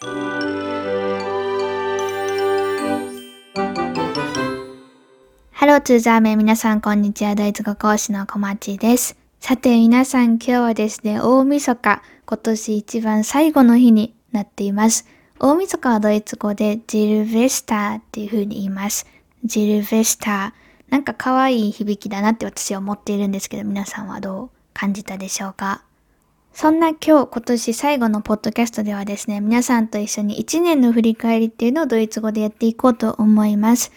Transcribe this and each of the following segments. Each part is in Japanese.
ハローツーザーメン皆さんこんにちは。ドイツ語講師の小町です。さて皆さん今日はですね、大晦日、今年一番最後の日になっています。大晦日はドイツ語でジルベスターっていう風に言います。ジルベスター。なんか可愛い響きだなって私は思っているんですけど、皆さんはどう感じたでしょうか？そんな今日、今年最後のポッドキャストではですね、皆さんと一緒に1年の振り返りっていうのをドイツ語でやっていこうと思います。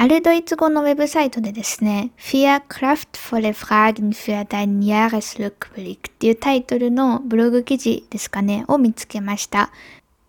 あるドイツ語のウェブサイトでですね、Vier kraftvolle Fragen für deinen Jahresrückblick っていうタイトルのブログ記事ですかね、を見つけました。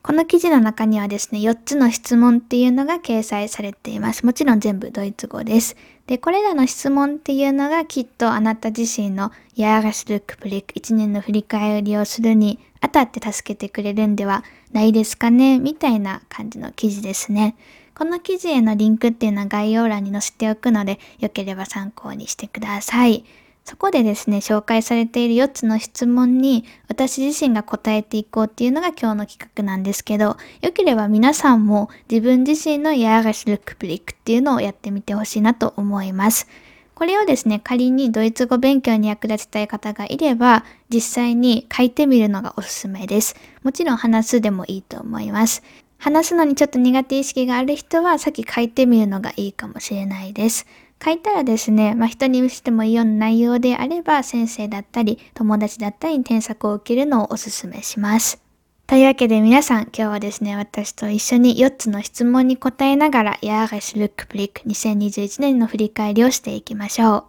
この記事の中にはですね、4つの質問っていうのが掲載されています。もちろん全部ドイツ語です。で、これらの質問っていうのがきっとあなた自身の Jahresrückblick 1年の振り返りをするにあたって助けてくれるんではないですかねみたいな感じの記事ですね。この記事へのリンクっていうのは概要欄に載せておくので、よければ参考にしてください。そこでですね、紹介されている4つの質問に私自身が答えていこうっていうのが今日の企画なんですけど、よければ皆さんも自分自身のヤーガシルクプリックっていうのをやってみてほしいなと思います。これをですね、仮にドイツ語勉強に役立てたい方がいれば、実際に書いてみるのがおすすめです。もちろん話すでもいいと思います。話すのにちょっと苦手意識がある人はさっき書いてみるのがいいかもしれないです。書いたらですね、まあ、人に見せてもいいような内容であれば先生だったり友達だったりに添削を受けるのをお勧めします。というわけで皆さん今日はですね、私と一緒に4つの質問に答えながら Jahresrückblick 2021年の振り返りをしていきましょう。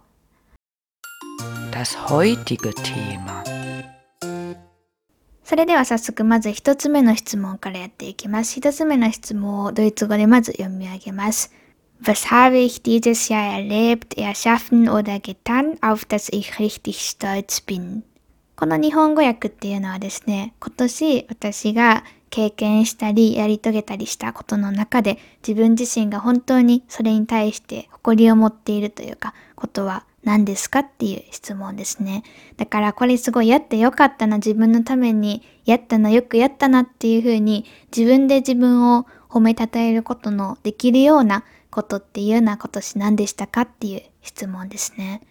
Das heutige Thema それでは早速まず一つ目の質問からやっていきます。一つ目の質問をドイツ語でまず読み上げます。Was habe ich dieses Jahr erlebt, erschaffen oder getan, auf das ich richtig stolz bin? この日本語訳っていうのはですね、今年私が経験したりやり遂げたりしたことの中で自分自身が本当にそれに対して誇りを持っているというかことは何ですかっていう質問ですね。だからこれすごいやってよかったな、自分のためにやったな、よくやったなっていうふうに自分で自分を褒めたたえることのできるようなことっていうのは今年何でしたかっていう質問ですね。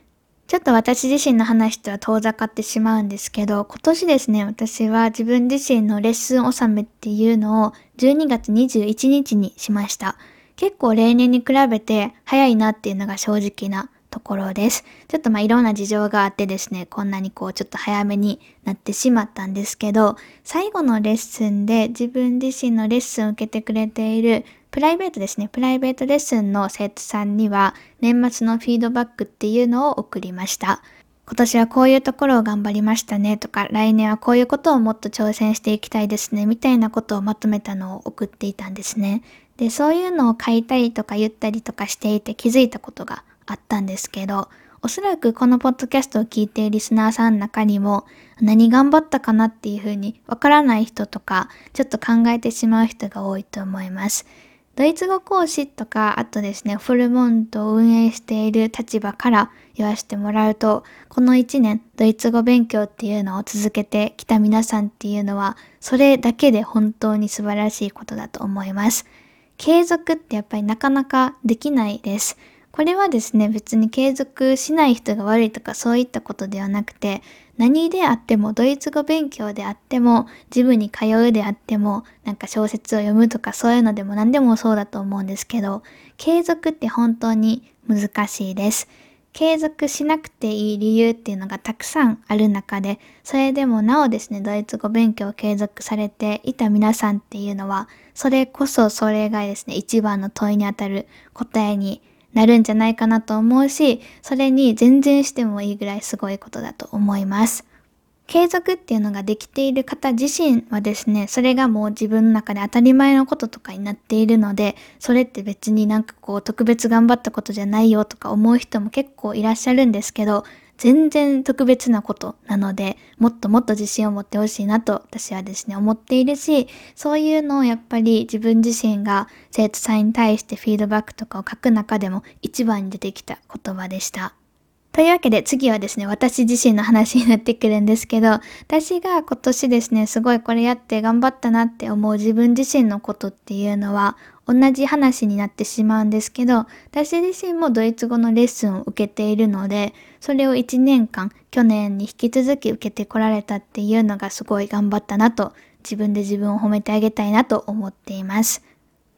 ちょっと私自身の話とは遠ざかってしまうんですけど、今年ですね、私は自分自身のレッスン納めっていうのを12月21日にしました。結構例年に比べて早いなっていうのが正直なところです。ちょっとまあいろんな事情があってですね、こんなにこうちょっと早めになってしまったんですけど、最後のレッスンで自分自身のレッスンを受けてくれているプライベートですね、プライベートレッスンの生徒さんには年末のフィードバックっていうのを送りました。今年はこういうところを頑張りましたねとか、来年はこういうことをもっと挑戦していきたいですねみたいなことをまとめたのを送っていたんですね。で、そういうのを書いたりとか言ったりとかしていて気づいたことがあったんですけど、おそらくこのポッドキャストを聞いているリスナーさんの中にも何頑張ったかなっていうふうにわからない人とかちょっと考えてしまう人が多いと思います。ドイツ語講師とか、あとですね、フルモントを運営している立場から言わせてもらうと、この1年、ドイツ語勉強っていうのを続けてきた皆さんっていうのは、それだけで本当に素晴らしいことだと思います。継続ってやっぱりなかなかできないです。これはですね、別に継続しない人が悪いとかそういったことではなくて、何であっても、ドイツ語勉強であっても、ジムに通うであっても、なんか小説を読むとかそういうのでも何でもそうだと思うんですけど、継続って本当に難しいです。継続しなくていい理由っていうのがたくさんある中で、それでもなおですね、ドイツ語勉強を継続されていた皆さんっていうのは、それこそそれがですね、一番の問いにあたる答えになるんじゃないかなと思うし、それに全然してもいいぐらいすごいことだと思います。継続っていうのができている方自身はですね、それがもう自分の中で当たり前のこととかになっているので、それって別になんかこう特別頑張ったことじゃないよとか思う人も結構いらっしゃるんですけど、全然特別なことなので、もっともっと自信を持ってほしいなと私はですね、思っているし、そういうのをやっぱり自分自身が生徒さんに対してフィードバックとかを書く中でも一番に出てきた言葉でした。というわけで次はですね、私自身の話になってくるんですけど、私が今年ですね、すごいこれやって頑張ったなって思う自分自身のことっていうのは、同じ話になってしまうんですけど、私自身もドイツ語のレッスンを受けているので、それを1年間、去年に引き続き受けてこられたっていうのがすごい頑張ったなと、自分で自分を褒めてあげたいなと思っています。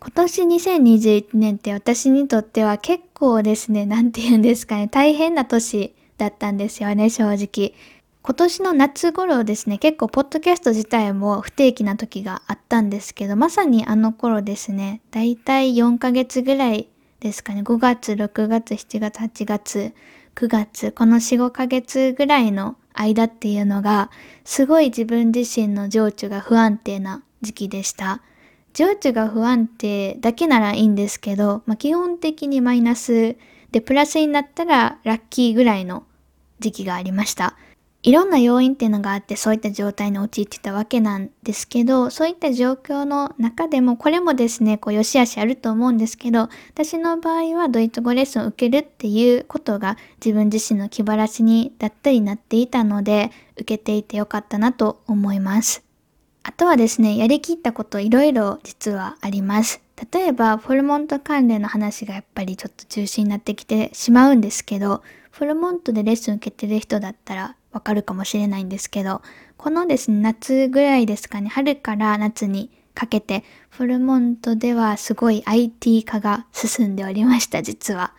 今年2021年って私にとっては結構ですね、なんて言うんですかね、大変な年だったんですよね、正直。今年の夏頃ですね、結構ポッドキャスト自体も不定期な時があったんですけど、まさにあの頃ですね、だいたい4ヶ月ぐらいですかね、5月、6月、7月、8月、9月、この4、5ヶ月ぐらいの間っていうのが、すごい自分自身の情緒が不安定な時期でした。情緒が不安定だけならいいんですけど、まあ、基本的にマイナスでプラスになったらラッキーぐらいの時期がありました。いろんな要因っていうのがあってそういった状態に陥ってたわけなんですけど、そういった状況の中でもこれもですね、こう良し悪しあると思うんですけど、私の場合はドイツ語レッスンを受けるっていうことが自分自身の気晴らしにだったりなっていたので、受けていてよかったなと思います。あとはですね、やりきったこといろいろ実はあります。例えば、フォルモント関連の話がやっぱりちょっと中心になってきてしまうんですけど、フォルモントでレッスン受けてる人だったらわかるかもしれないんですけど、このですね、夏ぐらいですかね、春から夏にかけて、フォルモントではすごい IT 化が進んでおりました、実は。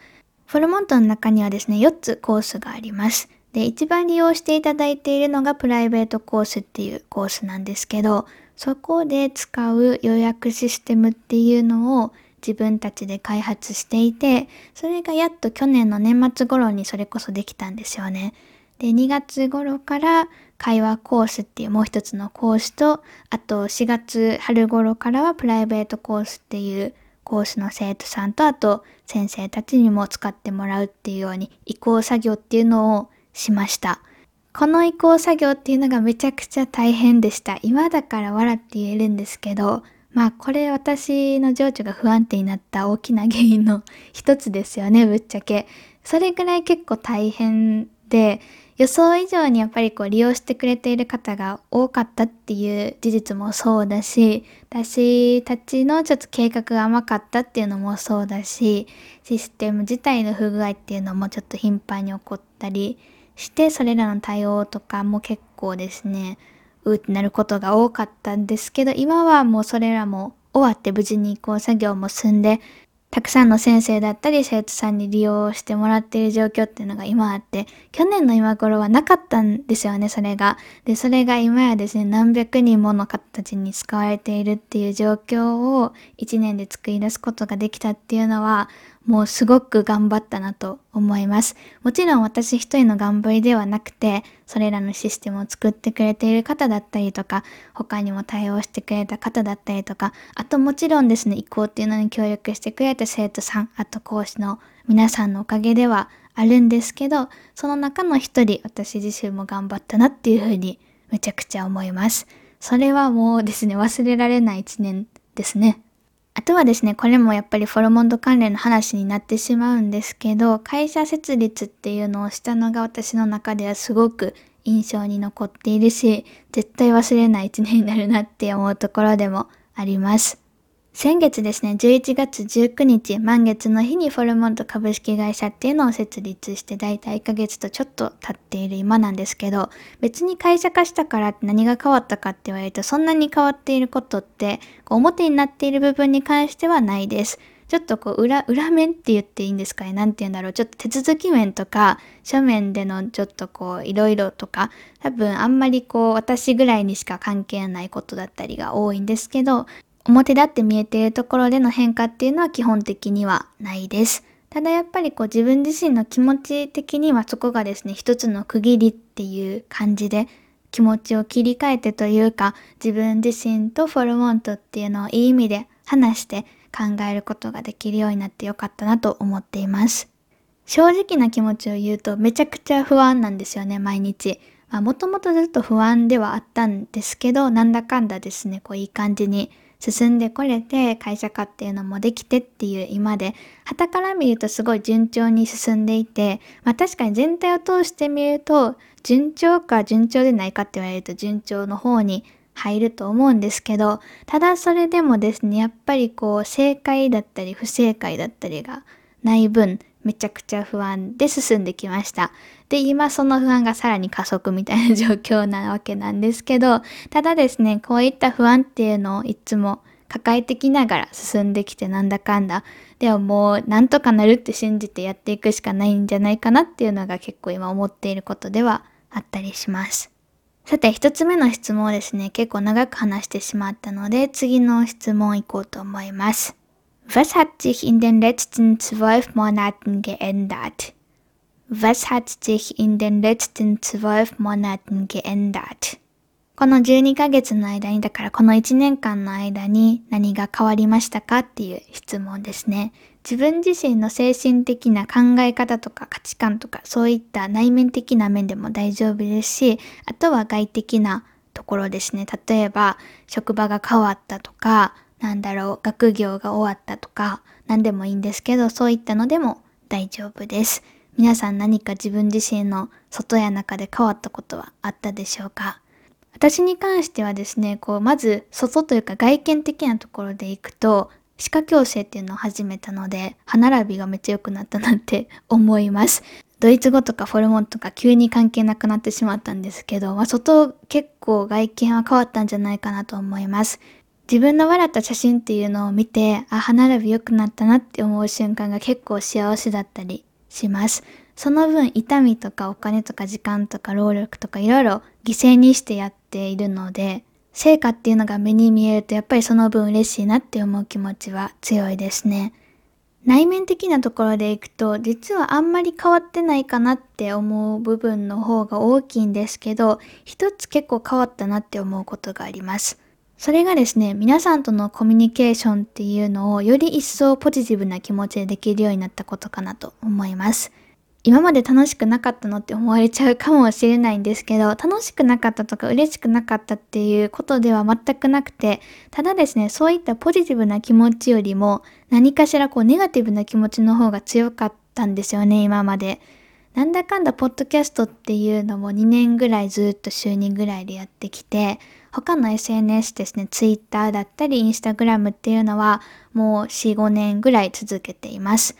フォルモントの中にはですね、4つコースがあります。で、一番利用していただいているのがプライベートコースっていうコースなんですけど、そこで使う予約システムっていうのを自分たちで開発していて、それがやっと去年の年末頃にそれこそできたんですよね。で、2月頃から会話コースっていうもう一つのコースと、あと4月春頃からはプライベートコースっていうコースの生徒さんとあと先生たちにも使ってもらうっていうように移行作業っていうのをしました。この移行作業っていうのがめちゃくちゃ大変でした。今だから笑って言えるんですけど、まあこれ私の情緒が不安定になった大きな原因の一つですよね、ぶっちゃけ。それぐらい結構大変で、予想以上にやっぱりこう利用してくれている方が多かったっていう事実もそうだし、私たちのちょっと計画が甘かったっていうのもそうだし、システム自体の不具合っていうのもちょっと頻繁に起こったり、してそれらの対応とかも結構ですねうってなることが多かったんですけど今はもうそれらも終わって無事に移行作業も済んでたくさんの先生だったり生徒さんに利用してもらっている状況っていうのが今あって去年の今頃はなかったんですよねそれが。でそれが今やですね何百人もの方たちに使われているっていう状況を1年で作り出すことができたっていうのはもうすごく頑張ったなと思います。もちろん私一人の頑張りではなくて、それらのシステムを作ってくれている方だったりとか、他にも対応してくれた方だったりとか、あともちろんですね、移行っていうのに協力してくれた生徒さん、あと講師の皆さんのおかげではあるんですけど、その中の一人、私自身も頑張ったなっていうふうにめちゃくちゃ思います。それはもうですね、忘れられない一年ですね。あとはですね、これもやっぱりフォロモンド関連の話になってしまうんですけど、会社設立っていうのをしたのが私の中ではすごく印象に残っているし、絶対忘れない一年になるなって思うところでもあります。先月ですね、11月19日、満月の日にフォルモント株式会社っていうのを設立してだいたい1ヶ月とちょっと経っている今なんですけど、別に会社化したからって何が変わったかって言われると、そんなに変わっていることって、こう表になっている部分に関してはないです。ちょっとこう裏、裏面って言っていいんですかねなんて言うんだろう。ちょっと手続き面とか、書面でのちょっとこう、いろいろとか、多分あんまりこう、私ぐらいにしか関係ないことだったりが多いんですけど、表立って見えているところでの変化っていうのは基本的にはないです。ただやっぱりこう自分自身の気持ち的にはそこがですね、一つの区切りっていう感じで気持ちを切り替えてというか自分自身とフォルモントっていうのをいい意味で話して考えることができるようになってよかったなと思っています。正直な気持ちを言うとめちゃくちゃ不安なんですよね、毎日。もともとずっと不安ではあったんですけど、なんだかんだですね、こういい感じに進んでこれて会社化っていうのもできてっていう今で、旗から見るとすごい順調に進んでいて、まあ確かに全体を通してみると、順調か順調でないかって言われると順調の方に入ると思うんですけど、ただそれでもですね、やっぱりこう正解だったり不正解だったりがない分、めちゃくちゃ不安で進んできました。で、今その不安がさらに加速みたいな状況なわけなんですけど、ただですね、こういった不安っていうのをいつも抱えてきながら進んできてなんだかんだ。でももうなんとかなるって信じてやっていくしかないんじゃないかなっていうのが結構今思っていることではあったりします。さて、一つ目の質問をですね、結構長く話してしまったので、次の質問いこうと思います。Was hat sich in den letzten zwölf Monaten geändert? Was hat sich in den letzten zwölf Monaten geändert? この12ヶ月の間に、だからこの1年間の間に何が変わりましたかっていう質問ですね。自分自身の精神的な考え方とか価値観とかそういった内面的な面でも大丈夫ですし、あとは外的なところですね。例えば職場が変わったとか、なんだろう、学業が終わったとか、何でもいいんですけど、そういったのでも大丈夫です。皆さん何か自分自身の外や中で変わったことはあったでしょうか？私に関してはですね、こう、まず外というか外見的なところでいくと、歯科矯正っていうのを始めたので、歯並びがめっちゃ良くなったなって 思います。ドイツ語とかフォルモンとか急に関係なくなってしまったんですけど、まあ、外結構外見は変わったんじゃないかなと思います。自分の笑った写真っていうのを見て、あ、歯並び良くなったなって思う瞬間が結構幸せだったりします。その分痛みとかお金とか時間とか労力とかいろいろ犠牲にしてやっているので、成果っていうのが目に見えるとやっぱりその分嬉しいなって思う気持ちは強いですね。内面的なところでいくと実はあんまり変わってないかなって思う部分の方が大きいんですけど一つ結構変わったなって思うことがあります。それがですね、皆さんとのコミュニケーションっていうのをより一層ポジティブな気持ちでできるようになったことかなと思います。今まで楽しくなかったのって思われちゃうかもしれないんですけど、楽しくなかったとか嬉しくなかったっていうことでは全くなくて、ただですね、そういったポジティブな気持ちよりも何かしらこうネガティブな気持ちの方が強かったんですよね、今まで。なんだかんだポッドキャストっていうのも2年ぐらいずっと週2ぐらいでやってきて、他の SNS ですね、Twitter だったり Instagram っていうのはもう4、5年ぐらい続けています。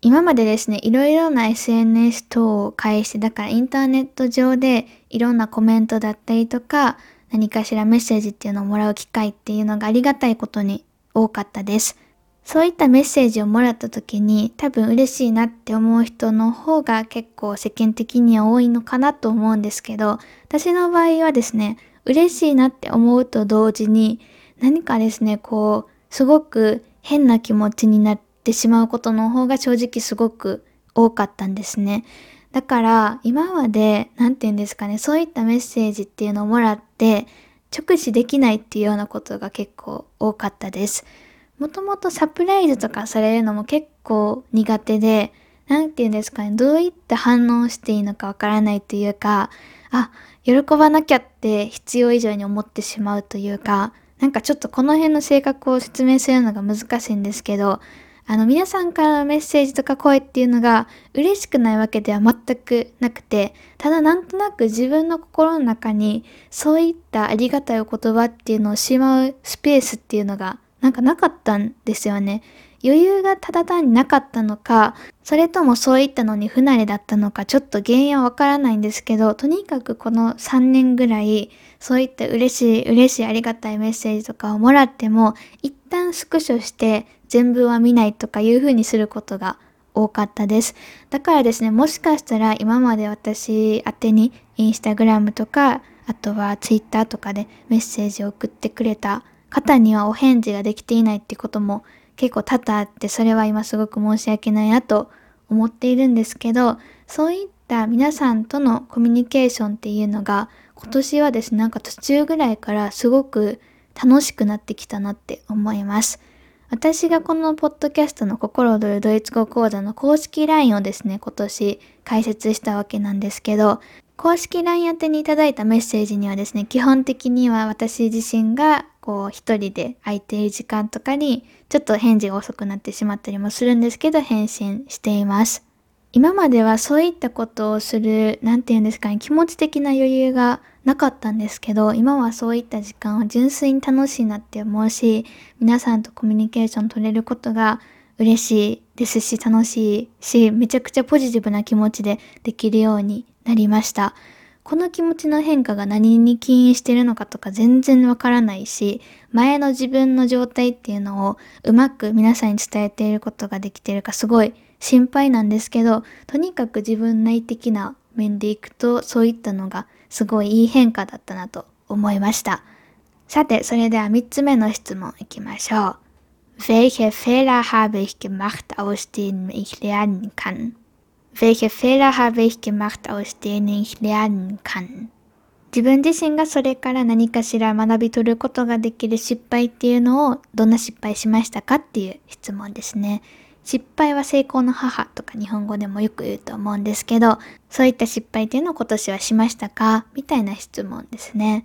今までですね、いろいろな SNS 等を介して、だからインターネット上でいろんなコメントだったりとか、何かしらメッセージっていうのをもらう機会っていうのがありがたいことに多かったです。そういったメッセージをもらった時に多分嬉しいなって思う人の方が結構世間的には多いのかなと思うんですけど、私の場合はですね、嬉しいなって思うと同時に何かですね、こう、すごく変な気持ちになってしまうことの方が正直すごく多かったんですね。だから今まで、何て言うんですかね、そういったメッセージっていうのをもらって直視できないっていうようなことが結構多かったです。もともとサプライズとかされるのも結構苦手で、なんて言うんですかね、どういった反応していいのかわからないというか、あ、喜ばなきゃって必要以上に思ってしまうというか、なんかちょっとこの辺の性格を説明するのが難しいんですけど、あの皆さんからのメッセージとか声っていうのが嬉しくないわけでは全くなくて、ただなんとなく自分の心の中にそういったありがたいお言葉っていうのをしまうスペースっていうのがなんかなかったんですよね。余裕がただ単になかったのか、それともそういったのに不慣れだったのか、ちょっと原因はわからないんですけど、とにかくこの3年ぐらい、そういった嬉しい、嬉しいありがたいメッセージとかをもらっても、一旦スクショして全部は見ないとかいう風にすることが多かったです。だからですね、もしかしたら今まで私宛てにインスタグラムとか、あとはツイッターとかでメッセージを送ってくれた方にはお返事ができていないってことも結構多々あってそれは今すごく申し訳ないなと思っているんですけどそういった皆さんとのコミュニケーションっていうのが今年はですねなんか途中ぐらいからすごく楽しくなってきたなって思います。私がこのポッドキャストの心躍るドイツ語講座の公式 LINE をですね、今年開設したわけなんですけど、公式 LINE 宛てにいただいたメッセージにはですね、基本的には私自身がこう一人で空いている時間とかにちょっと返事が遅くなってしまったりもするんですけど返信しています。今まではそういったことをする、なんて言うんですかね、気持ち的な余裕がなかったんですけど、今はそういった時間を純粋に楽しいなって思うし、皆さんとコミュニケーション取れることが嬉しいですし、楽しいし、めちゃくちゃポジティブな気持ちでできるようになりました。この気持ちの変化が何に起因してるのかとか全然わからないし、前の自分の状態っていうのをうまく皆さんに伝えていることができているかすごい心配なんですけど、とにかく自分内的な面でいくと、そういったのがすごいいい変化だったなと思いました。さて、それでは3つ目の質問いきましょう。Welche Fehler habe ich gemacht, aus denen ich lernen kann? Welche Fehler habe ich gemacht, aus denen ich lernen kann? 自分自身がそれから何かしら学び取ることができる失敗っていうのをどんな失敗しましたかっていう質問ですね。失敗は成功の母とか日本語でもよく言うと思うんですけど、そういった失敗っていうのを今年はしましたか？みたいな質問ですね。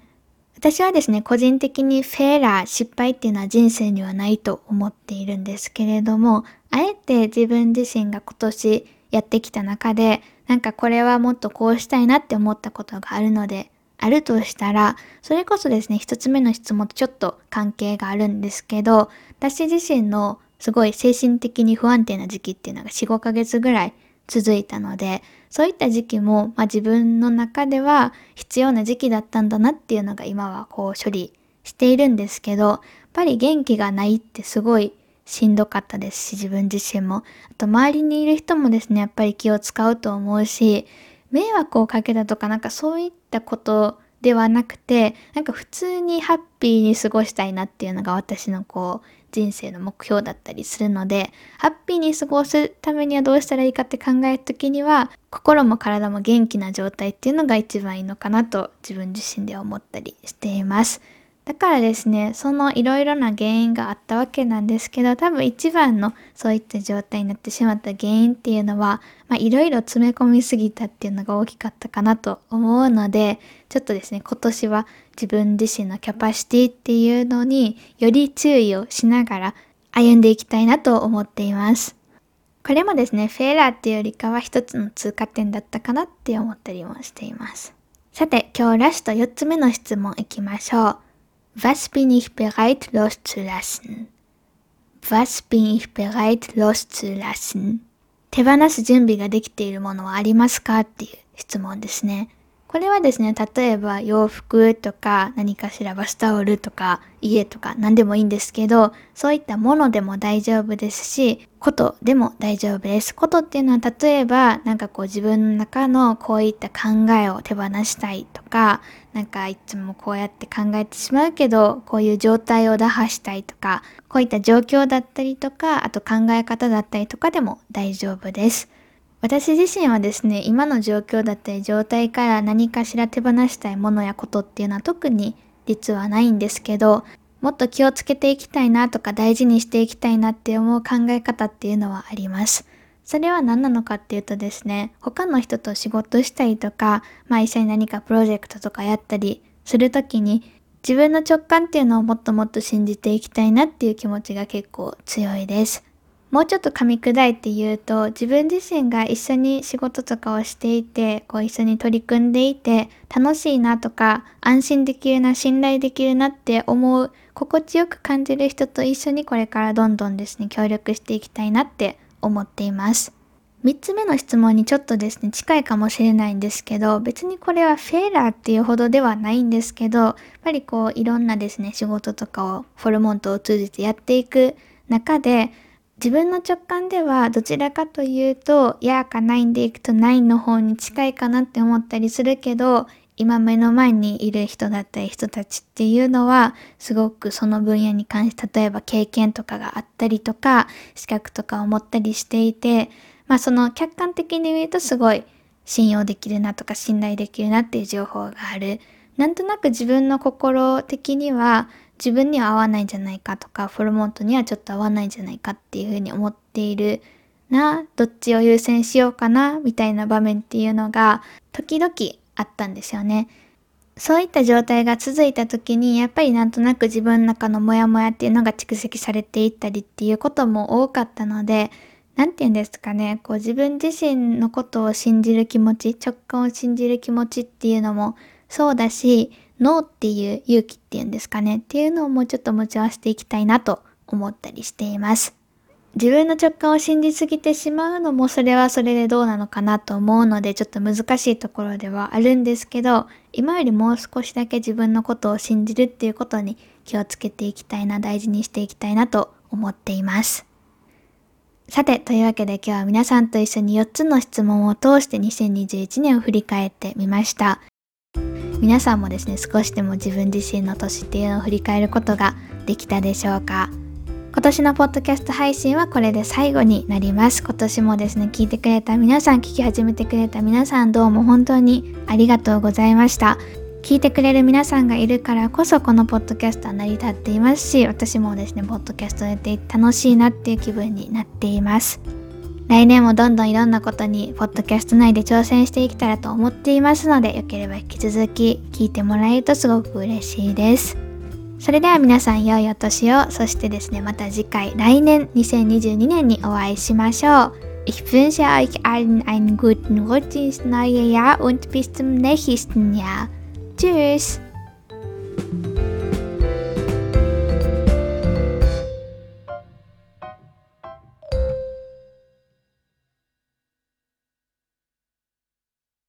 私はですね、個人的にフェーラー、失敗っていうのは人生にはないと思っているんですけれども、あえて自分自身が今年やってきた中で、なんかこれはもっとこうしたいなって思ったことがあるので、あるとしたら、それこそですね、一つ目の質問とちょっと関係があるんですけど、私自身のすごい精神的に不安定な時期っていうのが4、5ヶ月ぐらい続いたので、そういった時期も、まあ、自分の中では必要な時期だったんだなっていうのが今はこう処理しているんですけど、やっぱり元気がないってすごいしんどかったですし、自分自身も。あと周りにいる人もですね、やっぱり気を使うと思うし、迷惑をかけたとかなんかそういったことではなくて、なんか普通にハッピーに過ごしたいなっていうのが私のこう、人生の目標だったりするので、ハッピーに過ごすためにはどうしたらいいかって考えるときには、心も体も元気な状態っていうのが一番いいのかなと自分自身では思ったりしています。だからですね、そのいろいろな原因があったわけなんですけど、多分一番のそういった状態になってしまった原因っていうのは、いろいろ詰め込みすぎたっていうのが大きかったかなと思うので、ちょっとですね、今年は自分自身のキャパシティっていうのにより注意をしながら歩んでいきたいなと思っています。これもですね、フェーラーっていうよりかは一つの通過点だったかなって思ったりもしています。さて、今日ラスト4つ目の質問いきましょう。Was bin ich bereit loszulassen? Was bin ich bereit loszulassen? 手放す準備ができているものはありますか？っていう質問ですね。これはですね、例えば洋服とか何かしらバスタオルとか家とか何でもいいんですけど、そういったものでも大丈夫ですし、ことでも大丈夫です。ことっていうのは例えばなんかこう自分の中のこういった考えを手放したいとか、なんかいつもこうやって考えてしまうけど、こういう状態を打破したいとか、こういった状況だったりとか、あと考え方だったりとかでも大丈夫です。私自身はですね、今の状況だったり状態から何かしら手放したいものやことっていうのは特に実はないんですけど、もっと気をつけていきたいなとか大事にしていきたいなって思う考え方っていうのはあります。それは何なのかっていうとですね、他の人と仕事したりとか、まあ一緒に何かプロジェクトとかやったりするときに、自分の直感っていうのをもっともっと信じていきたいなっていう気持ちが結構強いです。もうちょっと噛み砕いて言うと、自分自身が一緒に仕事とかをしていて、こう一緒に取り組んでいて、楽しいなとか、安心できるな、信頼できるなって思う、心地よく感じる人と一緒にこれからどんどんですね、協力していきたいなって思っています。3つ目の質問にちょっとですね、近いかもしれないんですけど、別にこれはフェーラーっていうほどではないんですけど、やっぱりこういろんなですね、仕事とかをフォルモントを通じてやっていく中で、自分の直感ではどちらかというと、やーか9でいくと9の方に近いかなって思ったりするけど、今目の前にいる人だったり人たちっていうのは、すごくその分野に関して、例えば経験とかがあったりとか、資格とかを持ったりしていて、まあその客観的に見るとすごい信用できるなとか信頼できるなっていう情報がある。なんとなく自分の心的には自分には合わないんじゃないかとか、フォルモントにはちょっと合わないんじゃないかっていうふうに思っているな、どっちを優先しようかな、みたいな場面っていうのが、時々あったんですよね。そういった状態が続いた時に、やっぱりなんとなく自分の中のモヤモヤっていうのが蓄積されていったりっていうことも多かったので、なんて言うんですかね、こう自分自身のことを信じる気持ち、直感を信じる気持ちっていうのもそうだし、ノーっていう勇気っていうんですかね、っていうのをもうちょっと持ち合わせていきたいなと思ったりしています。自分の直感を信じすぎてしまうのもそれはそれでどうなのかなと思うのでちょっと難しいところではあるんですけど今よりもう少しだけ自分のことを信じるっていうことに気をつけていきたいな大事にしていきたいなと思っています。さて、というわけで今日は皆さんと一緒に4つの質問を通して2021年を振り返ってみました。皆さんもですね、少しでも自分自身の年っていうのを振り返ることができたでしょうか？今年のポッドキャスト配信はこれで最後になります。今年もですね、聞いてくれた皆さん、聞き始めてくれた皆さん、どうも本当にありがとうございました。聞いてくれる皆さんがいるからこそこのポッドキャストは成り立っていますし、私もですね、ポッドキャストをやって楽しいなっていう気分になっています。来年もどんどんいろんなことにポッドキャスト内で挑戦していけたらと思っていますので、よければ引き続き聞いてもらえるとすごく嬉しいです。それでは皆さん良いお年を、そしてですね、また次回、来年2022年にお会いしましょう。Ich wünsche euch allen einen guten Rutsch ins neue Jahr und bis zum nächsten Jahr. Tschüss!